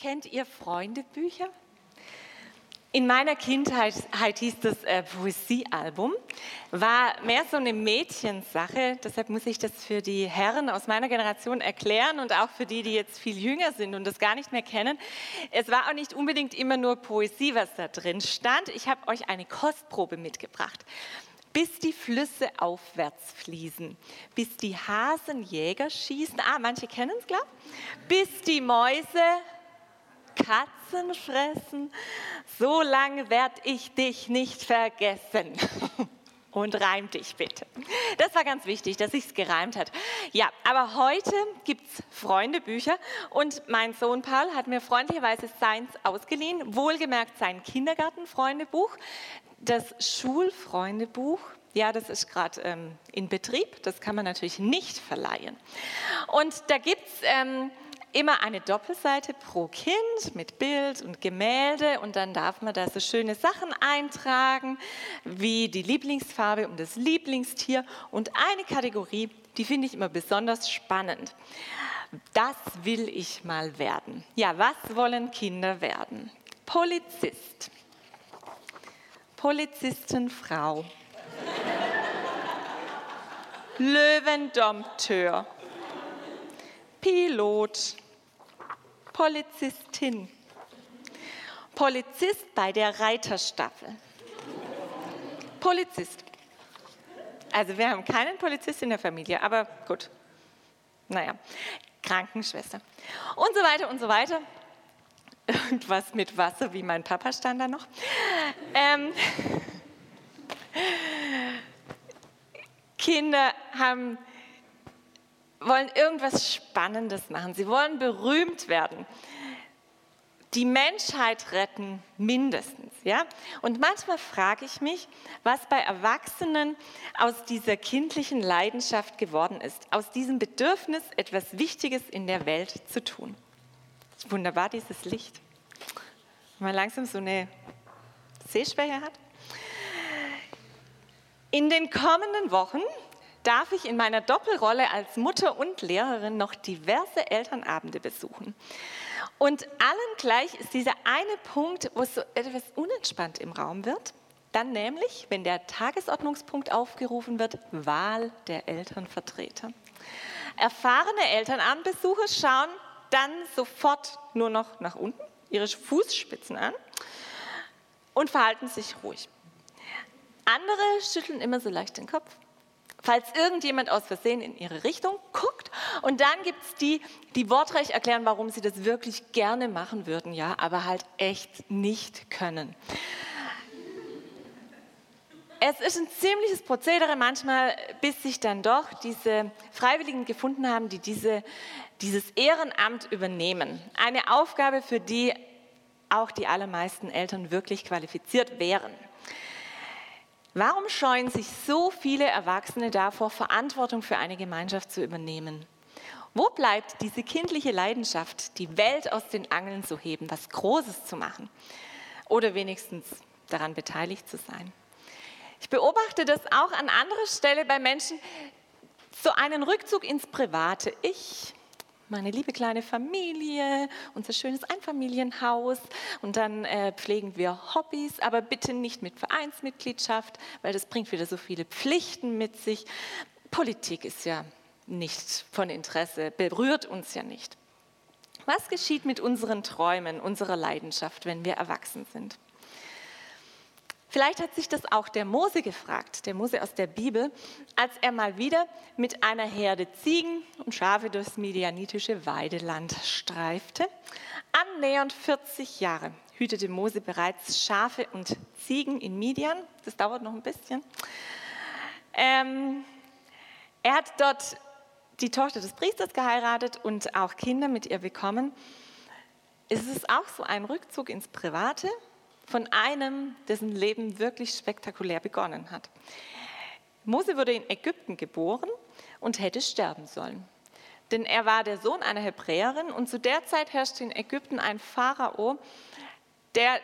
Kennt ihr Freundebücher? In meiner Kindheit hieß das äh, Poesiealbum, war mehr so eine Mädchensache, deshalb muss ich das für die Herren aus meiner Generation erklären und auch für die, die jetzt viel jünger sind und das gar nicht mehr kennen. Es war auch nicht unbedingt immer nur Poesie, was da drin stand. Ich habe euch eine Kostprobe mitgebracht. Bis die Flüsse aufwärts fließen, bis die Hasen Jäger schießen, ah, manche kennen es, klar, bis die Mäuse Katzen fressen, so lange werde ich dich nicht vergessen. Und reim dich bitte. Das war ganz wichtig, dass sich es gereimt hat. Ja, aber heute gibt es Freundebücher und mein Sohn Paul hat mir freundlicherweise seins ausgeliehen, wohlgemerkt sein Kindergartenfreundebuch, das Schulfreundebuch. Ja, das ist gerade ähm, in Betrieb, das kann man natürlich nicht verleihen. Und da gibt es... Ähm, immer eine Doppelseite pro Kind mit Bild und Gemälde und dann darf man da so schöne Sachen eintragen, wie die Lieblingsfarbe und das Lieblingstier und eine Kategorie, die finde ich immer besonders spannend. Das will ich mal werden. Ja, was wollen Kinder werden? Polizist. Polizistenfrau. Löwendompteur. Pilot, Polizistin, Polizist bei der Reiterstaffel, Polizist. Also wir haben keinen Polizist in der Familie, aber gut. Naja, Krankenschwester und so weiter und so weiter. Irgendwas mit Wasser, wie mein Papa stand da noch. Ähm, Kinder haben wollen irgendwas Spannendes machen. Sie wollen berühmt werden. Die Menschheit retten mindestens, ja? Und manchmal frage ich mich, was bei Erwachsenen aus dieser kindlichen Leidenschaft geworden ist, aus diesem Bedürfnis, etwas Wichtiges in der Welt zu tun. Wunderbar, dieses Licht. Wenn man langsam so eine Sehschwäche hat. In den kommenden Wochen darf ich in meiner Doppelrolle als Mutter und Lehrerin noch diverse Elternabende besuchen. Und allen gleich ist dieser eine Punkt, wo es so etwas unentspannt im Raum wird. Dann nämlich, wenn der Tagesordnungspunkt aufgerufen wird, Wahl der Elternvertreter. Erfahrene Elternabendbesucher schauen dann sofort nur noch nach unten, ihre Fußspitzen an und verhalten sich ruhig. Andere schütteln immer so leicht den Kopf falls irgendjemand aus Versehen in ihre Richtung guckt. Und dann gibt es die, die wortreich erklären, warum sie das wirklich gerne machen würden, ja, aber halt echt nicht können. Es ist ein ziemliches Prozedere manchmal, bis sich dann doch diese Freiwilligen gefunden haben, die diese, dieses Ehrenamt übernehmen. Eine Aufgabe, für die auch die allermeisten Eltern wirklich qualifiziert wären. Warum scheuen sich so viele Erwachsene davor, Verantwortung für eine Gemeinschaft zu übernehmen? Wo bleibt diese kindliche Leidenschaft, die Welt aus den Angeln zu heben, was Großes zu machen oder wenigstens daran beteiligt zu sein? Ich beobachte das auch an anderer Stelle bei Menschen, so einen Rückzug ins Private. Ich meine liebe kleine Familie, unser schönes Einfamilienhaus und dann äh, pflegen wir Hobbys, aber bitte nicht mit Vereinsmitgliedschaft, weil das bringt wieder so viele Pflichten mit sich. Politik ist ja nicht von Interesse, berührt uns ja nicht. Was geschieht mit unseren Träumen, unserer Leidenschaft, wenn wir erwachsen sind? Vielleicht hat sich das auch der Mose gefragt, der Mose aus der Bibel, als er mal wieder mit einer Herde Ziegen und Schafe durchs medianitische Weideland streifte. Annähernd 40 Jahre hütete Mose bereits Schafe und Ziegen in Midian. Das dauert noch ein bisschen. Ähm, er hat dort die Tochter des Priesters geheiratet und auch Kinder mit ihr bekommen. Es ist auch so ein Rückzug ins Private von einem, dessen Leben wirklich spektakulär begonnen hat. Mose wurde in Ägypten geboren und hätte sterben sollen. Denn er war der Sohn einer Hebräerin und zu der Zeit herrschte in Ägypten ein Pharao, der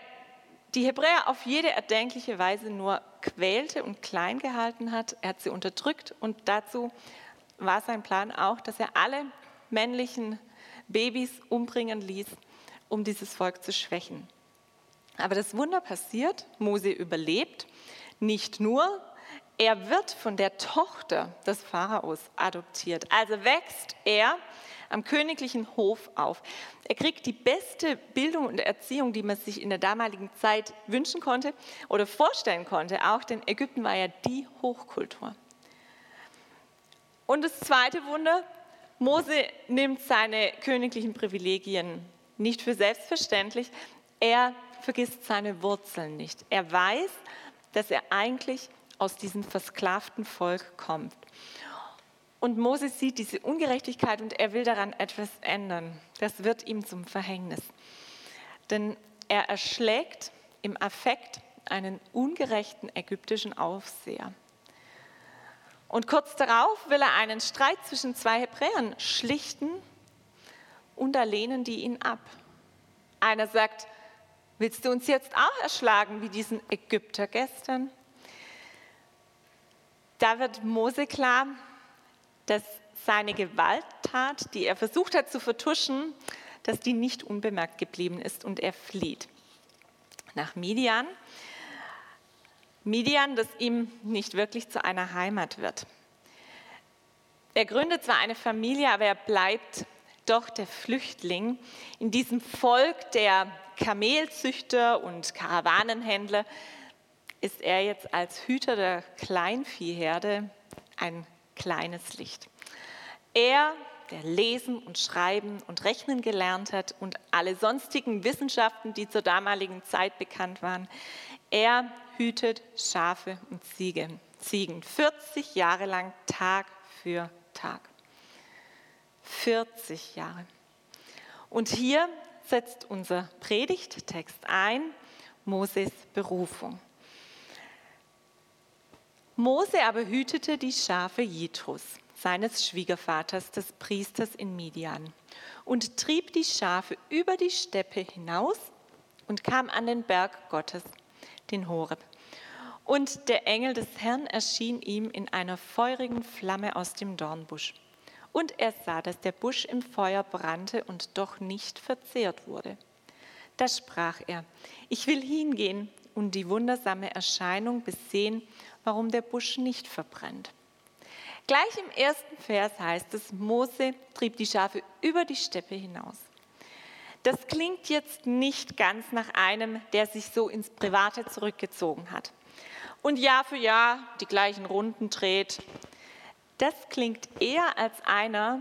die Hebräer auf jede erdenkliche Weise nur quälte und klein gehalten hat. Er hat sie unterdrückt und dazu war sein Plan auch, dass er alle männlichen Babys umbringen ließ um dieses Volk zu schwächen. Aber das Wunder passiert, Mose überlebt, nicht nur, er wird von der Tochter des Pharaos adoptiert. Also wächst er am königlichen Hof auf. Er kriegt die beste Bildung und Erziehung, die man sich in der damaligen Zeit wünschen konnte oder vorstellen konnte. Auch denn Ägypten war ja die Hochkultur. Und das zweite Wunder, Mose nimmt seine königlichen Privilegien nicht für selbstverständlich. Er vergisst seine Wurzeln nicht. Er weiß, dass er eigentlich aus diesem versklavten Volk kommt. Und Moses sieht diese Ungerechtigkeit und er will daran etwas ändern. Das wird ihm zum Verhängnis. Denn er erschlägt im Affekt einen ungerechten ägyptischen Aufseher. Und kurz darauf will er einen Streit zwischen zwei Hebräern schlichten und da lehnen die ihn ab. Einer sagt, willst du uns jetzt auch erschlagen wie diesen Ägypter gestern? Da wird Mose klar, dass seine Gewalttat, die er versucht hat zu vertuschen, dass die nicht unbemerkt geblieben ist und er flieht nach Midian. Midian, das ihm nicht wirklich zu einer Heimat wird. Er gründet zwar eine Familie, aber er bleibt doch der Flüchtling in diesem Volk der Kamelzüchter und Karawanenhändler, ist er jetzt als Hüter der Kleinviehherde ein kleines Licht. Er, der lesen und schreiben und rechnen gelernt hat und alle sonstigen Wissenschaften, die zur damaligen Zeit bekannt waren, er hütet Schafe und Ziegen, Ziegen 40 Jahre lang Tag für Tag. 40 Jahre. Und hier setzt unser Predigttext ein, Moses Berufung. Mose aber hütete die Schafe Jethros, seines Schwiegervaters, des Priesters in Midian, und trieb die Schafe über die Steppe hinaus und kam an den Berg Gottes, den Horeb. Und der Engel des Herrn erschien ihm in einer feurigen Flamme aus dem Dornbusch. Und er sah, dass der Busch im Feuer brannte und doch nicht verzehrt wurde. Da sprach er, ich will hingehen und die wundersame Erscheinung besehen, warum der Busch nicht verbrennt. Gleich im ersten Vers heißt es, Mose trieb die Schafe über die Steppe hinaus. Das klingt jetzt nicht ganz nach einem, der sich so ins Private zurückgezogen hat und Jahr für Jahr die gleichen Runden dreht, das klingt eher als einer,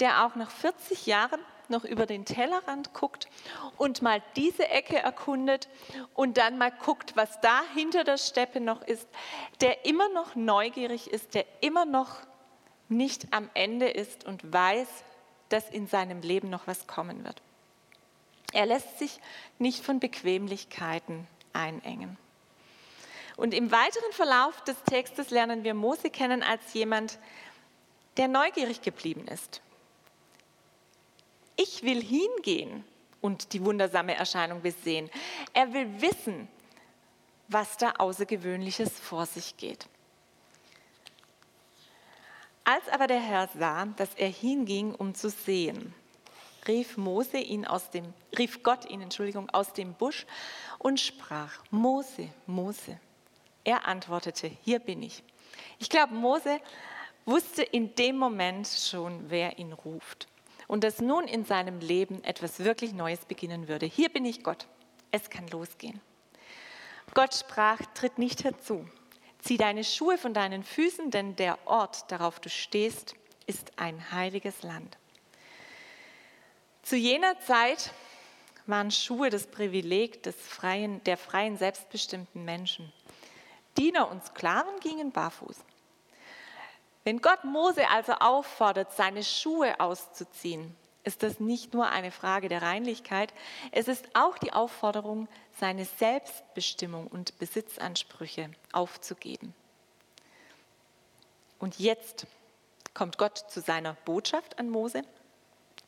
der auch nach 40 Jahren noch über den Tellerrand guckt und mal diese Ecke erkundet und dann mal guckt, was da hinter der Steppe noch ist, der immer noch neugierig ist, der immer noch nicht am Ende ist und weiß, dass in seinem Leben noch was kommen wird. Er lässt sich nicht von Bequemlichkeiten einengen. Und im weiteren Verlauf des Textes lernen wir Mose kennen als jemand, der neugierig geblieben ist. Ich will hingehen und die wundersame Erscheinung besehen. Er will wissen, was da Außergewöhnliches vor sich geht. Als aber der Herr sah, dass er hinging, um zu sehen, rief Mose ihn aus dem, rief Gott ihn, Entschuldigung, aus dem Busch und sprach: Mose, Mose. Er antwortete, hier bin ich. Ich glaube, Mose wusste in dem Moment schon, wer ihn ruft und dass nun in seinem Leben etwas wirklich Neues beginnen würde. Hier bin ich Gott. Es kann losgehen. Gott sprach, tritt nicht herzu. Zieh deine Schuhe von deinen Füßen, denn der Ort, darauf du stehst, ist ein heiliges Land. Zu jener Zeit waren Schuhe das Privileg des freien, der freien, selbstbestimmten Menschen. Diener und Sklaven gingen barfuß. Wenn Gott Mose also auffordert, seine Schuhe auszuziehen, ist das nicht nur eine Frage der Reinlichkeit, es ist auch die Aufforderung, seine Selbstbestimmung und Besitzansprüche aufzugeben. Und jetzt kommt Gott zu seiner Botschaft an Mose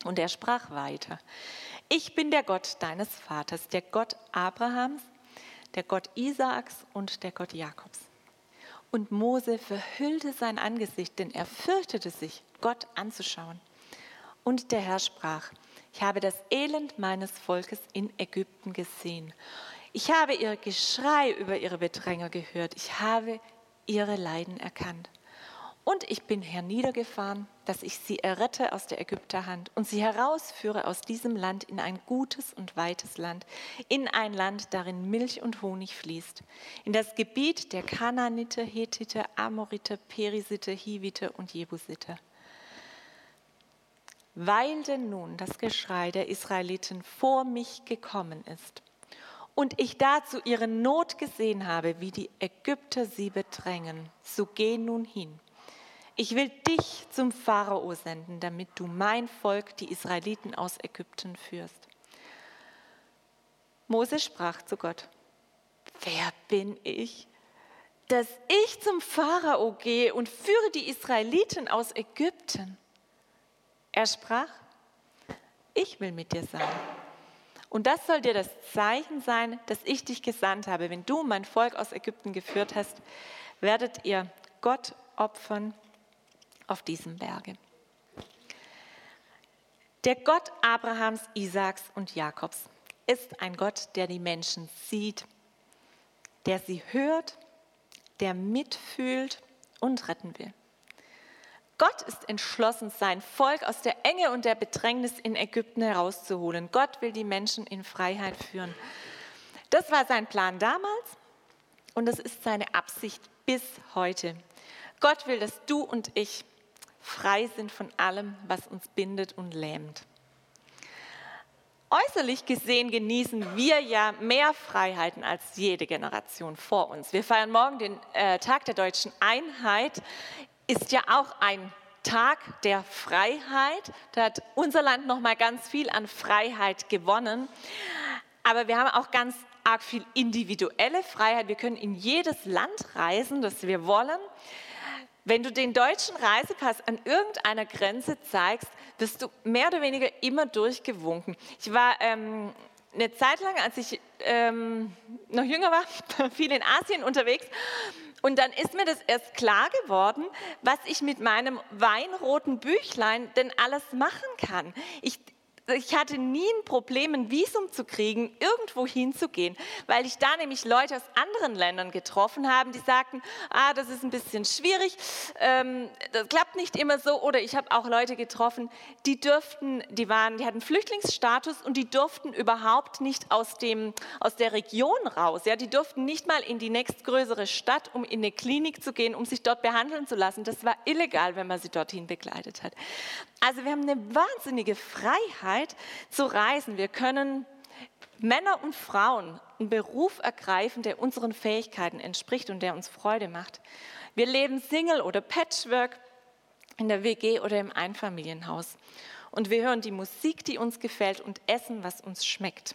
und er sprach weiter. Ich bin der Gott deines Vaters, der Gott Abrahams, der Gott Isaaks und der Gott Jakobs. Und Mose verhüllte sein Angesicht, denn er fürchtete sich, Gott anzuschauen. Und der Herr sprach, ich habe das Elend meines Volkes in Ägypten gesehen. Ich habe ihr Geschrei über ihre Bedränger gehört. Ich habe ihre Leiden erkannt. Und ich bin herniedergefahren, dass ich sie errette aus der Ägypterhand und sie herausführe aus diesem Land in ein gutes und weites Land, in ein Land, darin Milch und Honig fließt, in das Gebiet der Kanaaniter, Hethiter, Amoriter, Perisiter, Hiviter und Jebusiter. Weil denn nun das Geschrei der Israeliten vor mich gekommen ist und ich dazu ihre Not gesehen habe, wie die Ägypter sie bedrängen, so geh nun hin ich will dich zum Pharao senden, damit du mein Volk, die Israeliten aus Ägypten führst. Mose sprach zu Gott, wer bin ich, dass ich zum Pharao gehe und führe die Israeliten aus Ägypten? Er sprach, ich will mit dir sein. Und das soll dir das Zeichen sein, dass ich dich gesandt habe. Wenn du mein Volk aus Ägypten geführt hast, werdet ihr Gott opfern auf diesem Berge. Der Gott Abrahams, Isaaks und Jakobs ist ein Gott, der die Menschen sieht, der sie hört, der mitfühlt und retten will. Gott ist entschlossen, sein Volk aus der Enge und der Bedrängnis in Ägypten herauszuholen. Gott will die Menschen in Freiheit führen. Das war sein Plan damals und das ist seine Absicht bis heute. Gott will, dass du und ich frei sind von allem, was uns bindet und lähmt. Äußerlich gesehen genießen wir ja mehr Freiheiten als jede Generation vor uns. Wir feiern morgen den äh, Tag der deutschen Einheit, ist ja auch ein Tag der Freiheit. Da hat unser Land noch mal ganz viel an Freiheit gewonnen. Aber wir haben auch ganz arg viel individuelle Freiheit. Wir können in jedes Land reisen, das wir wollen. Wenn du den deutschen Reisepass an irgendeiner Grenze zeigst, wirst du mehr oder weniger immer durchgewunken. Ich war ähm, eine Zeit lang, als ich ähm, noch jünger war, viel in Asien unterwegs. Und dann ist mir das erst klar geworden, was ich mit meinem weinroten Büchlein denn alles machen kann. Ich, ich hatte nie ein Problem, ein Visum zu kriegen, irgendwo hinzugehen, weil ich da nämlich Leute aus anderen Ländern getroffen habe, die sagten, ah, das ist ein bisschen schwierig, ähm, das klappt nicht immer so. Oder ich habe auch Leute getroffen, die dürften, die waren, die hatten Flüchtlingsstatus und die durften überhaupt nicht aus dem, aus der Region raus. Ja, die durften nicht mal in die nächstgrößere Stadt, um in eine Klinik zu gehen, um sich dort behandeln zu lassen. Das war illegal, wenn man sie dorthin begleitet hat. Also wir haben eine wahnsinnige Freiheit zu reisen. Wir können Männer und Frauen einen Beruf ergreifen, der unseren Fähigkeiten entspricht und der uns Freude macht. Wir leben Single oder Patchwork in der WG oder im Einfamilienhaus. Und wir hören die Musik, die uns gefällt und essen, was uns schmeckt.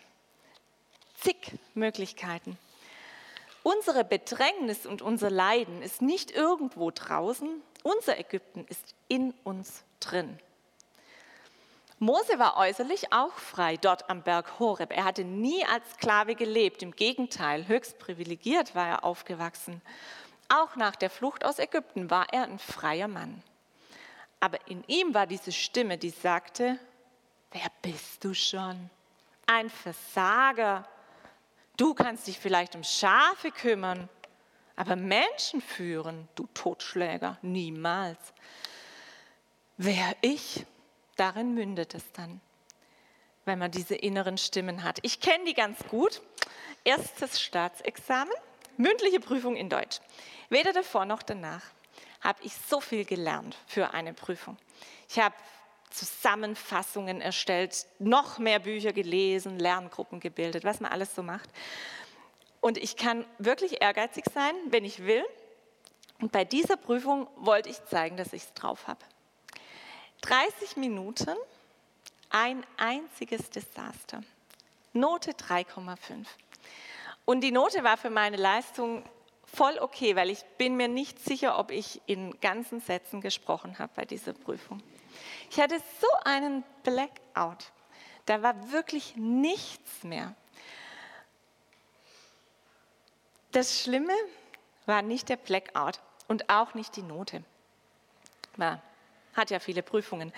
Zig Möglichkeiten. Unsere Bedrängnis und unser Leiden ist nicht irgendwo draußen, unser Ägypten ist in uns drin. Mose war äußerlich auch frei dort am Berg Horeb. Er hatte nie als Sklave gelebt. Im Gegenteil, höchst privilegiert war er aufgewachsen. Auch nach der Flucht aus Ägypten war er ein freier Mann. Aber in ihm war diese Stimme, die sagte, wer bist du schon? Ein Versager. Du kannst dich vielleicht um Schafe kümmern, aber Menschen führen, du Totschläger, niemals. Wer ich? Darin mündet es dann, wenn man diese inneren Stimmen hat. Ich kenne die ganz gut. Erstes Staatsexamen, mündliche Prüfung in Deutsch. Weder davor noch danach habe ich so viel gelernt für eine Prüfung. Ich habe Zusammenfassungen erstellt, noch mehr Bücher gelesen, Lerngruppen gebildet, was man alles so macht. Und ich kann wirklich ehrgeizig sein, wenn ich will. Und bei dieser Prüfung wollte ich zeigen, dass ich es drauf habe. 30 Minuten, ein einziges Desaster. Note 3,5. Und die Note war für meine Leistung voll okay, weil ich bin mir nicht sicher, ob ich in ganzen Sätzen gesprochen habe bei dieser Prüfung. Ich hatte so einen Blackout. Da war wirklich nichts mehr. Das Schlimme war nicht der Blackout und auch nicht die Note. War hat ja viele Prüfungen.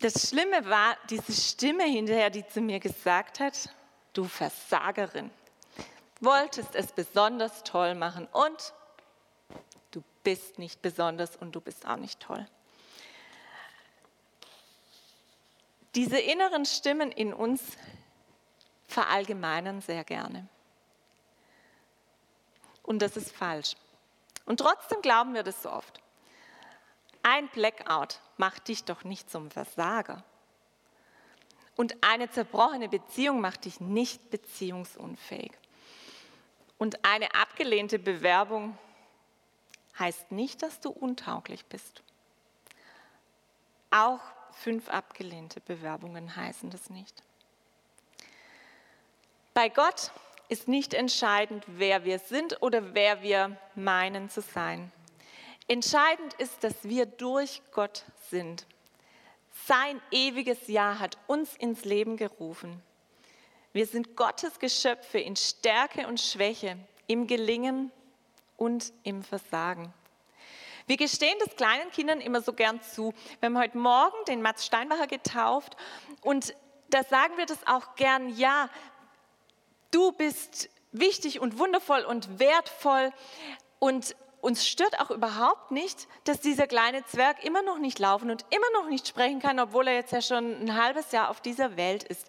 das Schlimme war diese Stimme hinterher, die zu mir gesagt hat, du Versagerin, wolltest es besonders toll machen und du bist nicht besonders und du bist auch nicht toll. Diese inneren Stimmen in uns verallgemeinern sehr gerne. Und das ist falsch. Und trotzdem glauben wir das so oft. Ein Blackout macht dich doch nicht zum Versager. Und eine zerbrochene Beziehung macht dich nicht beziehungsunfähig. Und eine abgelehnte Bewerbung heißt nicht, dass du untauglich bist. Auch fünf abgelehnte Bewerbungen heißen das nicht. Bei Gott ist nicht entscheidend, wer wir sind oder wer wir meinen zu sein. Entscheidend ist, dass wir durch Gott sind. Sein ewiges Ja hat uns ins Leben gerufen. Wir sind Gottes Geschöpfe in Stärke und Schwäche, im Gelingen und im Versagen. Wir gestehen das kleinen Kindern immer so gern zu. Wir haben heute Morgen den Mats Steinbacher getauft und da sagen wir das auch gern, ja, du bist wichtig und wundervoll und wertvoll und uns stört auch überhaupt nicht, dass dieser kleine Zwerg immer noch nicht laufen und immer noch nicht sprechen kann, obwohl er jetzt ja schon ein halbes Jahr auf dieser Welt ist.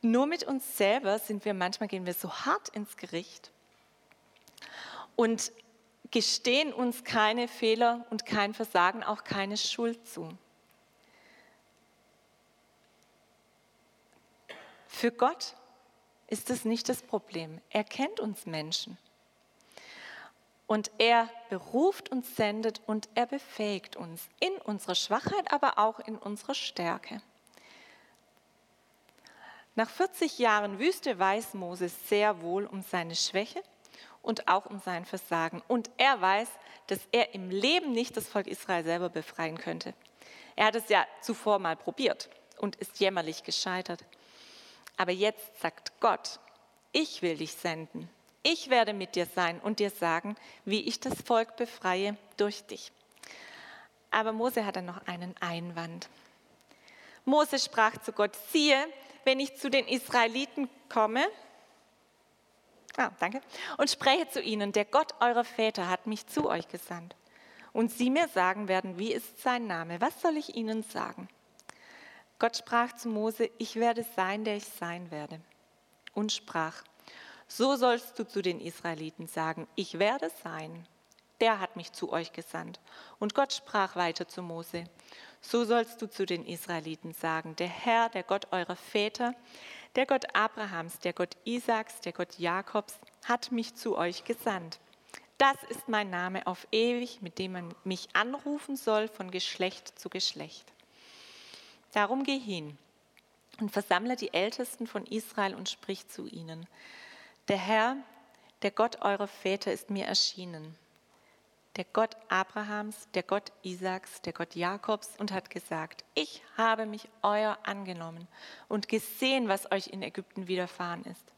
Nur mit uns selber sind wir manchmal gehen wir so hart ins Gericht und gestehen uns keine Fehler und kein Versagen, auch keine Schuld zu. Für Gott ist es nicht das Problem. Er kennt uns Menschen. Und er beruft uns, sendet und er befähigt uns in unserer Schwachheit, aber auch in unserer Stärke. Nach 40 Jahren Wüste weiß Moses sehr wohl um seine Schwäche und auch um sein Versagen. Und er weiß, dass er im Leben nicht das Volk Israel selber befreien könnte. Er hat es ja zuvor mal probiert und ist jämmerlich gescheitert. Aber jetzt sagt Gott, ich will dich senden ich werde mit dir sein und dir sagen, wie ich das Volk befreie durch dich. Aber Mose hat dann noch einen Einwand. Mose sprach zu Gott, siehe, wenn ich zu den Israeliten komme, ah, danke, und spreche zu ihnen, der Gott eurer Väter hat mich zu euch gesandt. Und sie mir sagen werden, wie ist sein Name? Was soll ich ihnen sagen? Gott sprach zu Mose, ich werde sein, der ich sein werde. Und sprach, so sollst du zu den Israeliten sagen, ich werde sein. Der hat mich zu euch gesandt. Und Gott sprach weiter zu Mose, so sollst du zu den Israeliten sagen, der Herr, der Gott eurer Väter, der Gott Abrahams, der Gott Isaaks, der Gott Jakobs, hat mich zu euch gesandt. Das ist mein Name auf ewig, mit dem man mich anrufen soll von Geschlecht zu Geschlecht. Darum geh hin und versammle die Ältesten von Israel und sprich zu ihnen. Der Herr, der Gott eurer Väter, ist mir erschienen. Der Gott Abrahams, der Gott Isaaks, der Gott Jakobs und hat gesagt, ich habe mich euer angenommen und gesehen, was euch in Ägypten widerfahren ist.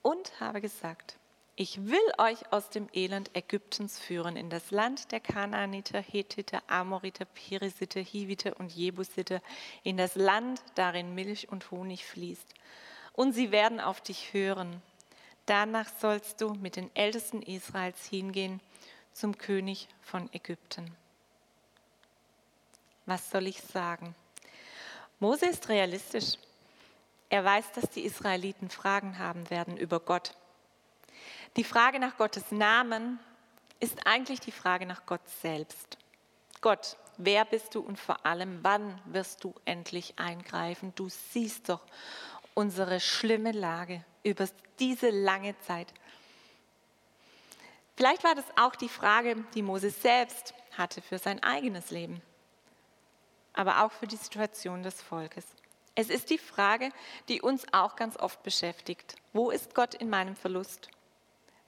Und habe gesagt, ich will euch aus dem Elend Ägyptens führen in das Land der Kanaaniter, Hethiter, Amoriter, Perisiter, Hiviter und Jebusiter, in das Land, darin Milch und Honig fließt. Und sie werden auf dich hören Danach sollst du mit den Ältesten Israels hingehen zum König von Ägypten. Was soll ich sagen? Mose ist realistisch. Er weiß, dass die Israeliten Fragen haben werden über Gott. Die Frage nach Gottes Namen ist eigentlich die Frage nach Gott selbst. Gott, wer bist du und vor allem, wann wirst du endlich eingreifen? Du siehst doch unsere schlimme Lage über diese lange Zeit. Vielleicht war das auch die Frage, die Moses selbst hatte für sein eigenes Leben, aber auch für die Situation des Volkes. Es ist die Frage, die uns auch ganz oft beschäftigt. Wo ist Gott in meinem Verlust?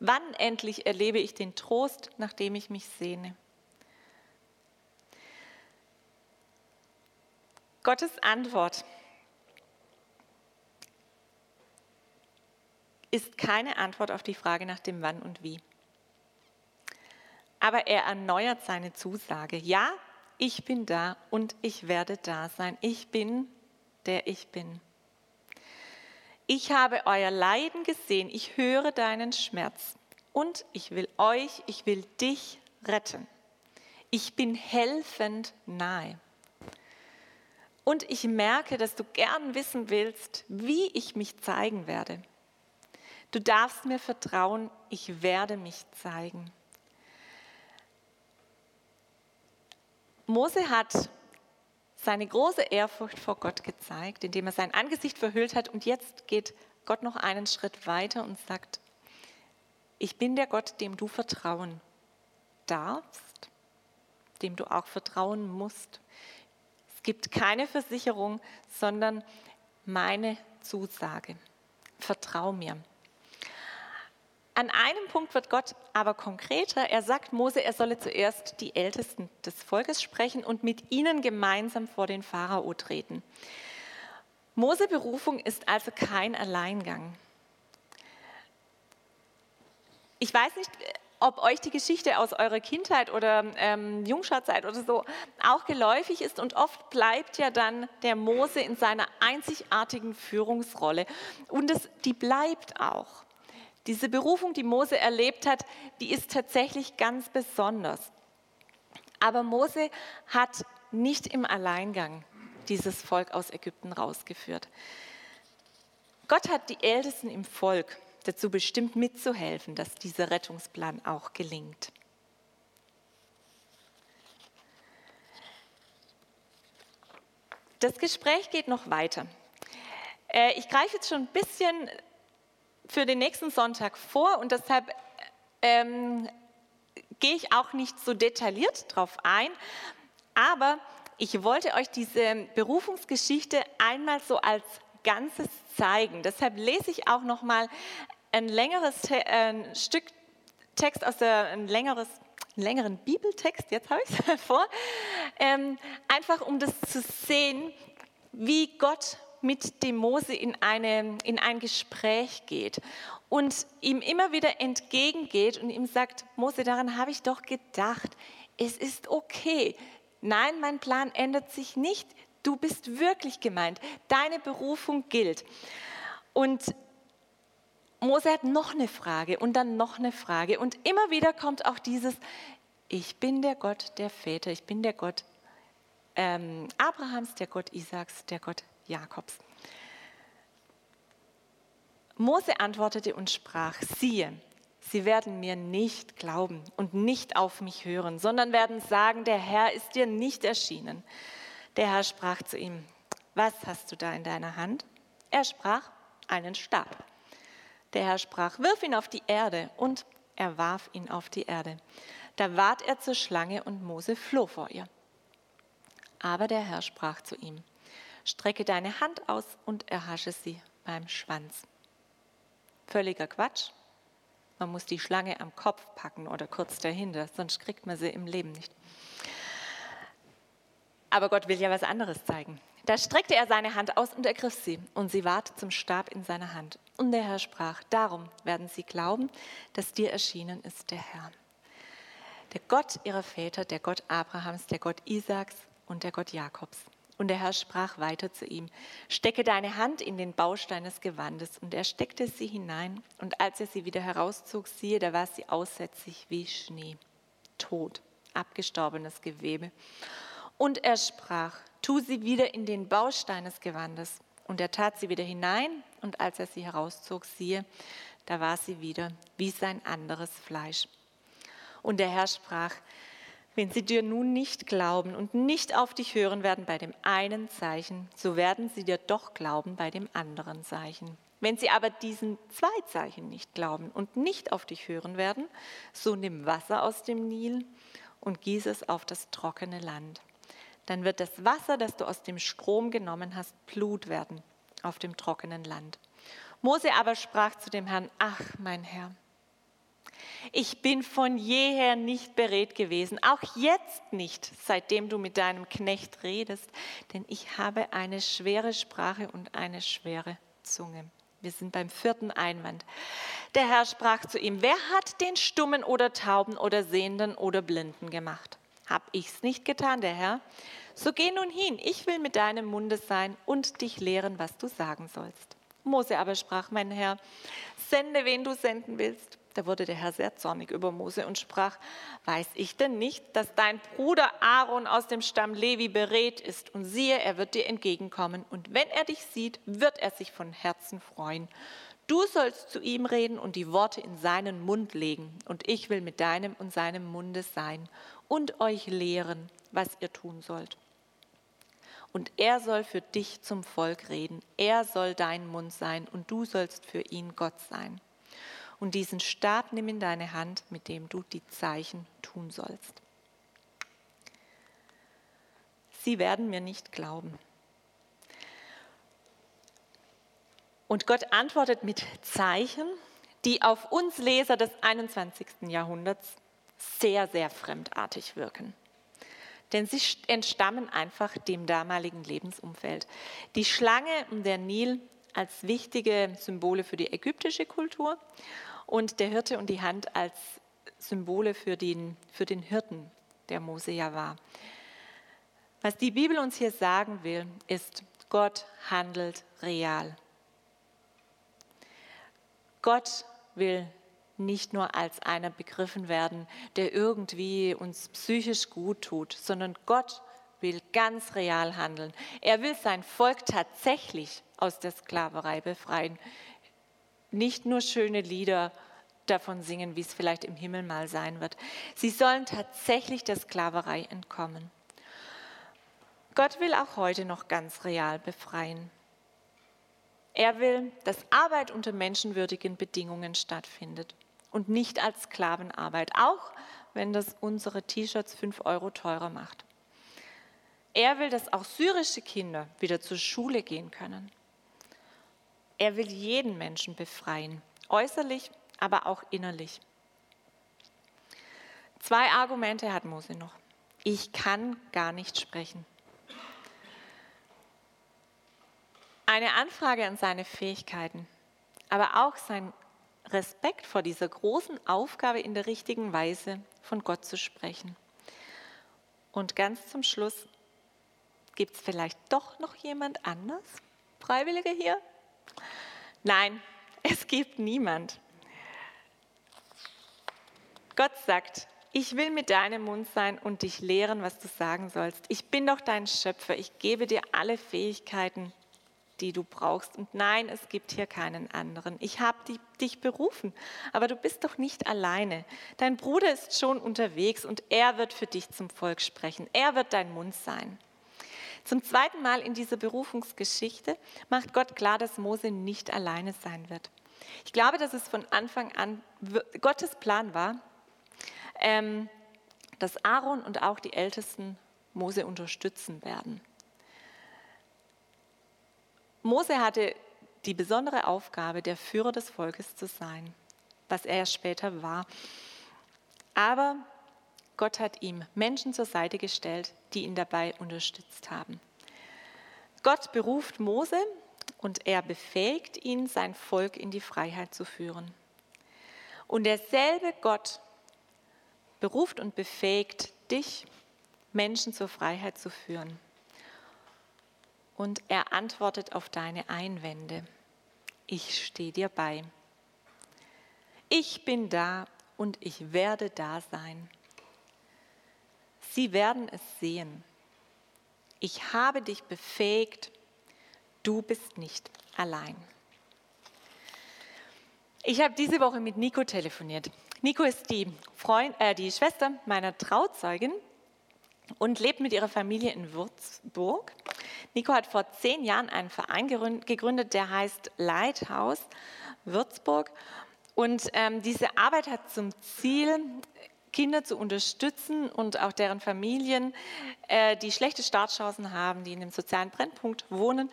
Wann endlich erlebe ich den Trost, nach dem ich mich sehne? Gottes Antwort ist keine Antwort auf die Frage nach dem Wann und Wie. Aber er erneuert seine Zusage. Ja, ich bin da und ich werde da sein. Ich bin, der ich bin. Ich habe euer Leiden gesehen, ich höre deinen Schmerz und ich will euch, ich will dich retten. Ich bin helfend nahe. Und ich merke, dass du gern wissen willst, wie ich mich zeigen werde. Du darfst mir vertrauen, ich werde mich zeigen. Mose hat seine große Ehrfurcht vor Gott gezeigt, indem er sein Angesicht verhüllt hat. Und jetzt geht Gott noch einen Schritt weiter und sagt, ich bin der Gott, dem du vertrauen darfst, dem du auch vertrauen musst. Es gibt keine Versicherung, sondern meine Zusage. Vertrau mir. An einem Punkt wird Gott aber konkreter. Er sagt Mose, er solle zuerst die Ältesten des Volkes sprechen und mit ihnen gemeinsam vor den Pharao treten. Mose Berufung ist also kein Alleingang. Ich weiß nicht, ob euch die Geschichte aus eurer Kindheit oder ähm, Jungscharzeit oder so auch geläufig ist und oft bleibt ja dann der Mose in seiner einzigartigen Führungsrolle und es, die bleibt auch. Diese Berufung, die Mose erlebt hat, die ist tatsächlich ganz besonders. Aber Mose hat nicht im Alleingang dieses Volk aus Ägypten rausgeführt. Gott hat die Ältesten im Volk dazu bestimmt, mitzuhelfen, dass dieser Rettungsplan auch gelingt. Das Gespräch geht noch weiter. Äh, ich greife jetzt schon ein bisschen für den nächsten Sonntag vor und deshalb ähm, gehe ich auch nicht so detailliert drauf ein, aber ich wollte euch diese Berufungsgeschichte einmal so als Ganzes zeigen. Deshalb lese ich auch noch mal ein längeres äh, ein Stück Text aus der ein längeres längeren Bibeltext, jetzt habe ich es vor, ähm, einfach um das zu sehen, wie Gott mit dem Mose in, eine, in ein Gespräch geht und ihm immer wieder entgegengeht und ihm sagt, Mose, daran habe ich doch gedacht, es ist okay. Nein, mein Plan ändert sich nicht. Du bist wirklich gemeint. Deine Berufung gilt. Und Mose hat noch eine Frage und dann noch eine Frage. Und immer wieder kommt auch dieses, ich bin der Gott der Väter, ich bin der Gott ähm, Abrahams, der Gott Isaaks, der Gott Jakobs. Mose antwortete und sprach, siehe, sie werden mir nicht glauben und nicht auf mich hören, sondern werden sagen, der Herr ist dir nicht erschienen. Der Herr sprach zu ihm, was hast du da in deiner Hand? Er sprach, einen Stab. Der Herr sprach, wirf ihn auf die Erde und er warf ihn auf die Erde. Da ward er zur Schlange und Mose floh vor ihr. Aber der Herr sprach zu ihm, Strecke deine Hand aus und erhasche sie beim Schwanz. Völliger Quatsch. Man muss die Schlange am Kopf packen oder kurz dahinter, sonst kriegt man sie im Leben nicht. Aber Gott will ja was anderes zeigen. Da streckte er seine Hand aus und ergriff sie, und sie ward zum Stab in seiner Hand. Und der Herr sprach, darum werden sie glauben, dass dir erschienen ist der Herr. Der Gott ihrer Väter, der Gott Abrahams, der Gott Isaaks und der Gott Jakobs. Und der Herr sprach weiter zu ihm, stecke deine Hand in den Baustein des Gewandes. Und er steckte sie hinein, und als er sie wieder herauszog, siehe, da war sie aussätzig wie Schnee, tot, abgestorbenes Gewebe. Und er sprach, tu sie wieder in den Baustein des Gewandes. Und er tat sie wieder hinein, und als er sie herauszog, siehe, da war sie wieder wie sein anderes Fleisch. Und der Herr sprach, wenn sie dir nun nicht glauben und nicht auf dich hören werden bei dem einen Zeichen, so werden sie dir doch glauben bei dem anderen Zeichen. Wenn sie aber diesen zwei Zeichen nicht glauben und nicht auf dich hören werden, so nimm Wasser aus dem Nil und gieß es auf das trockene Land. Dann wird das Wasser, das du aus dem Strom genommen hast, Blut werden auf dem trockenen Land. Mose aber sprach zu dem Herrn, ach mein Herr, ich bin von jeher nicht beredt gewesen, auch jetzt nicht, seitdem du mit deinem Knecht redest, denn ich habe eine schwere Sprache und eine schwere Zunge. Wir sind beim vierten Einwand. Der Herr sprach zu ihm, wer hat den Stummen oder Tauben oder Sehenden oder Blinden gemacht? Hab ich's nicht getan, der Herr? So geh nun hin, ich will mit deinem Munde sein und dich lehren, was du sagen sollst. Mose aber sprach, mein Herr, sende, wen du senden willst. Da wurde der Herr sehr zornig über Mose und sprach, weiß ich denn nicht, dass dein Bruder Aaron aus dem Stamm Levi berät ist? Und siehe, er wird dir entgegenkommen. Und wenn er dich sieht, wird er sich von Herzen freuen. Du sollst zu ihm reden und die Worte in seinen Mund legen. Und ich will mit deinem und seinem Munde sein und euch lehren, was ihr tun sollt. Und er soll für dich zum Volk reden, er soll dein Mund sein und du sollst für ihn Gott sein und diesen Stab nimm in deine Hand, mit dem du die Zeichen tun sollst. Sie werden mir nicht glauben. Und Gott antwortet mit Zeichen, die auf uns Leser des 21. Jahrhunderts sehr, sehr fremdartig wirken. Denn sie entstammen einfach dem damaligen Lebensumfeld. Die Schlange und der Nil als wichtige Symbole für die ägyptische Kultur und der Hirte und die Hand als Symbole für den, für den Hirten, der Mose ja war. Was die Bibel uns hier sagen will, ist, Gott handelt real. Gott will nicht nur als einer begriffen werden, der irgendwie uns psychisch gut tut, sondern Gott will ganz real handeln. Er will sein Volk tatsächlich aus der Sklaverei befreien. Nicht nur schöne Lieder davon singen, wie es vielleicht im Himmel mal sein wird. Sie sollen tatsächlich der Sklaverei entkommen. Gott will auch heute noch ganz real befreien. Er will, dass Arbeit unter menschenwürdigen Bedingungen stattfindet und nicht als Sklavenarbeit, auch wenn das unsere T-Shirts fünf Euro teurer macht. Er will, dass auch syrische Kinder wieder zur Schule gehen können. Er will jeden Menschen befreien, äußerlich, aber auch innerlich. Zwei Argumente hat Mose noch. Ich kann gar nicht sprechen. Eine Anfrage an seine Fähigkeiten, aber auch sein Respekt vor dieser großen Aufgabe in der richtigen Weise von Gott zu sprechen. Und ganz zum Schluss, gibt es vielleicht doch noch jemand anders? Freiwillige hier? Nein, es gibt niemand. Gott sagt, ich will mit deinem Mund sein und dich lehren, was du sagen sollst. Ich bin doch dein Schöpfer. Ich gebe dir alle Fähigkeiten, die du brauchst. Und nein, es gibt hier keinen anderen. Ich habe dich berufen, aber du bist doch nicht alleine. Dein Bruder ist schon unterwegs und er wird für dich zum Volk sprechen. Er wird dein Mund sein. Zum zweiten Mal in dieser Berufungsgeschichte macht Gott klar, dass Mose nicht alleine sein wird. Ich glaube, dass es von Anfang an Gottes Plan war, ähm, dass Aaron und auch die Ältesten Mose unterstützen werden. Mose hatte die besondere Aufgabe, der Führer des Volkes zu sein, was er später war. Aber Gott hat ihm Menschen zur Seite gestellt, die ihn dabei unterstützt haben. Gott beruft Mose und er befähigt ihn, sein Volk in die Freiheit zu führen. Und derselbe Gott beruft und befähigt dich, Menschen zur Freiheit zu führen. Und er antwortet auf deine Einwände. Ich stehe dir bei. Ich bin da und ich werde da sein. Sie werden es sehen. Ich habe dich befähigt, du bist nicht allein. Ich habe diese Woche mit Nico telefoniert. Nico ist die, Freund, äh, die Schwester meiner Trauzeugin und lebt mit ihrer Familie in Würzburg. Nico hat vor zehn Jahren einen Verein gegründet, der heißt Lighthouse Würzburg. Und ähm, diese Arbeit hat zum Ziel, Kinder zu unterstützen und auch deren Familien, äh, die schlechte Startchancen haben, die in einem sozialen Brennpunkt wohnen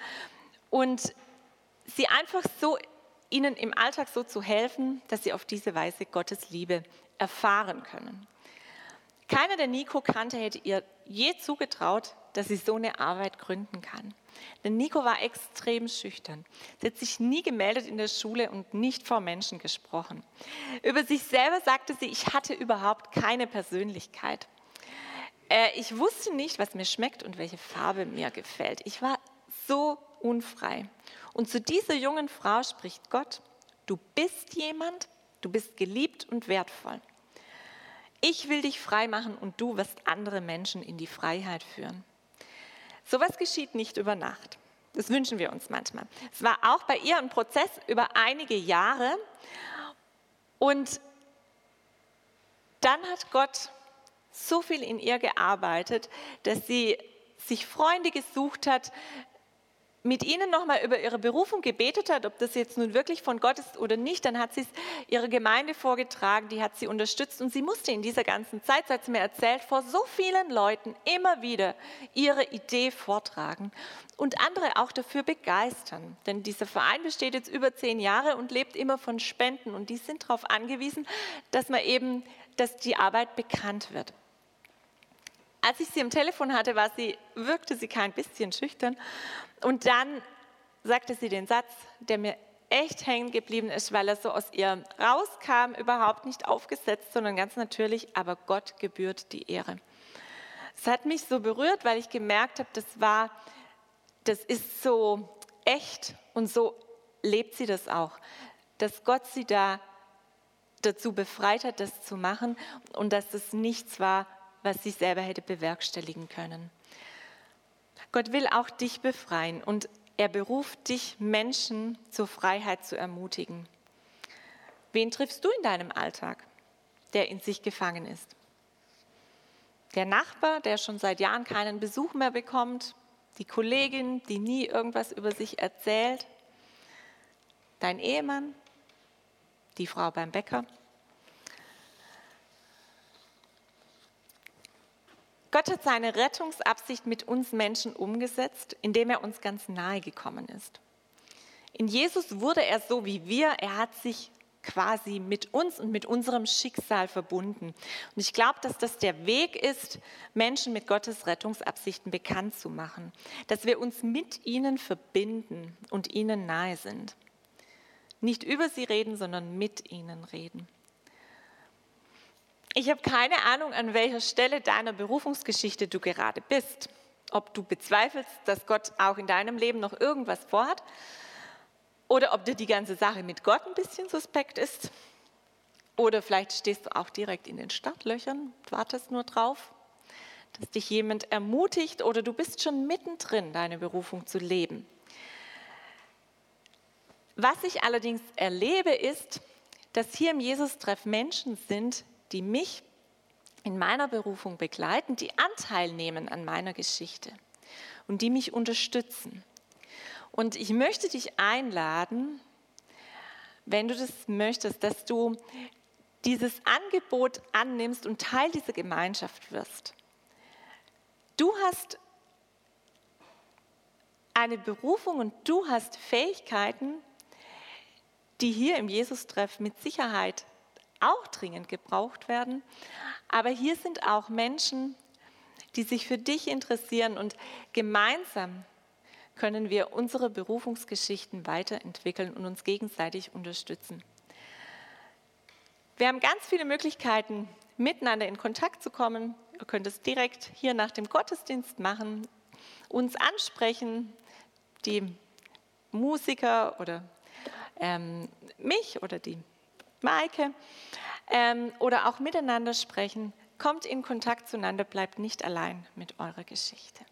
und sie einfach so ihnen im Alltag so zu helfen, dass sie auf diese Weise Gottes Liebe erfahren können. Keiner, der Nico kannte, hätte ihr je zugetraut, dass sie so eine Arbeit gründen kann. Denn Nico war extrem schüchtern. Sie hat sich nie gemeldet in der Schule und nicht vor Menschen gesprochen. Über sich selber sagte sie, ich hatte überhaupt keine Persönlichkeit. Äh, ich wusste nicht, was mir schmeckt und welche Farbe mir gefällt. Ich war so unfrei. Und zu dieser jungen Frau spricht Gott, du bist jemand, du bist geliebt und wertvoll. Ich will dich frei machen und du wirst andere Menschen in die Freiheit führen. Sowas geschieht nicht über Nacht. Das wünschen wir uns manchmal. Es war auch bei ihr ein Prozess über einige Jahre. Und dann hat Gott so viel in ihr gearbeitet, dass sie sich Freunde gesucht hat, mit ihnen nochmal über ihre Berufung gebetet hat, ob das jetzt nun wirklich von Gott ist oder nicht, dann hat sie es ihrer Gemeinde vorgetragen, die hat sie unterstützt und sie musste in dieser ganzen Zeit, so hat sie mir erzählt, vor so vielen Leuten immer wieder ihre Idee vortragen und andere auch dafür begeistern. Denn dieser Verein besteht jetzt über zehn Jahre und lebt immer von Spenden und die sind darauf angewiesen, dass man eben, dass die Arbeit bekannt wird. Als ich sie am Telefon hatte, war sie, wirkte sie kein bisschen schüchtern. Und dann sagte sie den Satz, der mir echt hängen geblieben ist, weil er so aus ihr rauskam, überhaupt nicht aufgesetzt, sondern ganz natürlich, aber Gott gebührt die Ehre. Es hat mich so berührt, weil ich gemerkt habe, das war, das ist so echt und so lebt sie das auch, dass Gott sie da dazu befreit hat, das zu machen und dass es nichts war, was sie selber hätte bewerkstelligen können. Gott will auch dich befreien und er beruft dich, Menschen zur Freiheit zu ermutigen. Wen triffst du in deinem Alltag, der in sich gefangen ist? Der Nachbar, der schon seit Jahren keinen Besuch mehr bekommt, die Kollegin, die nie irgendwas über sich erzählt, dein Ehemann, die Frau beim Bäcker. Gott hat seine Rettungsabsicht mit uns Menschen umgesetzt, indem er uns ganz nahe gekommen ist. In Jesus wurde er so wie wir, er hat sich quasi mit uns und mit unserem Schicksal verbunden. Und ich glaube, dass das der Weg ist, Menschen mit Gottes Rettungsabsichten bekannt zu machen, dass wir uns mit ihnen verbinden und ihnen nahe sind. Nicht über sie reden, sondern mit ihnen reden. Ich habe keine Ahnung, an welcher Stelle deiner Berufungsgeschichte du gerade bist. Ob du bezweifelst, dass Gott auch in deinem Leben noch irgendwas vorhat oder ob dir die ganze Sache mit Gott ein bisschen suspekt ist. Oder vielleicht stehst du auch direkt in den Startlöchern, wartest nur drauf, dass dich jemand ermutigt oder du bist schon mittendrin, deine Berufung zu leben. Was ich allerdings erlebe, ist, dass hier im Jesus-Treff Menschen sind, die mich in meiner Berufung begleiten, die Anteil nehmen an meiner Geschichte und die mich unterstützen. Und ich möchte dich einladen, wenn du das möchtest, dass du dieses Angebot annimmst und Teil dieser Gemeinschaft wirst. Du hast eine Berufung und du hast Fähigkeiten, die hier im Jesus-Treff mit Sicherheit auch dringend gebraucht werden. Aber hier sind auch Menschen, die sich für dich interessieren und gemeinsam können wir unsere Berufungsgeschichten weiterentwickeln und uns gegenseitig unterstützen. Wir haben ganz viele Möglichkeiten, miteinander in Kontakt zu kommen. Ihr könnt es direkt hier nach dem Gottesdienst machen, uns ansprechen, die Musiker oder ähm, mich oder die Maike ähm, oder auch miteinander sprechen. Kommt in Kontakt zueinander, bleibt nicht allein mit eurer Geschichte.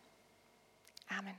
Amen.